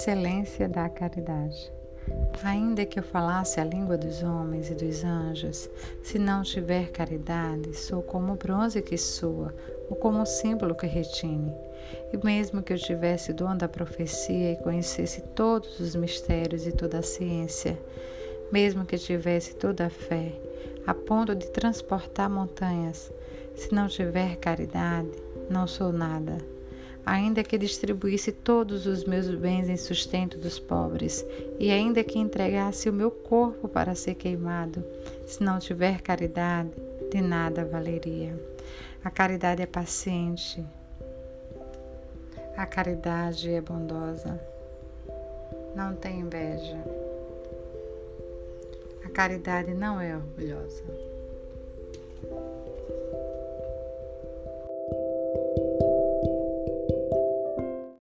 excelência da caridade. Ainda que eu falasse a língua dos homens e dos anjos, se não tiver caridade, sou como o bronze que soa, ou como o símbolo que retine. E mesmo que eu tivesse dom da profecia e conhecesse todos os mistérios e toda a ciência, mesmo que tivesse toda a fé, a ponto de transportar montanhas, se não tiver caridade, não sou nada ainda que distribuísse todos os meus bens em sustento dos pobres, e ainda que entregasse o meu corpo para ser queimado, se não tiver caridade, de nada valeria. A caridade é paciente, a caridade é bondosa, não tem inveja. A caridade não é orgulhosa.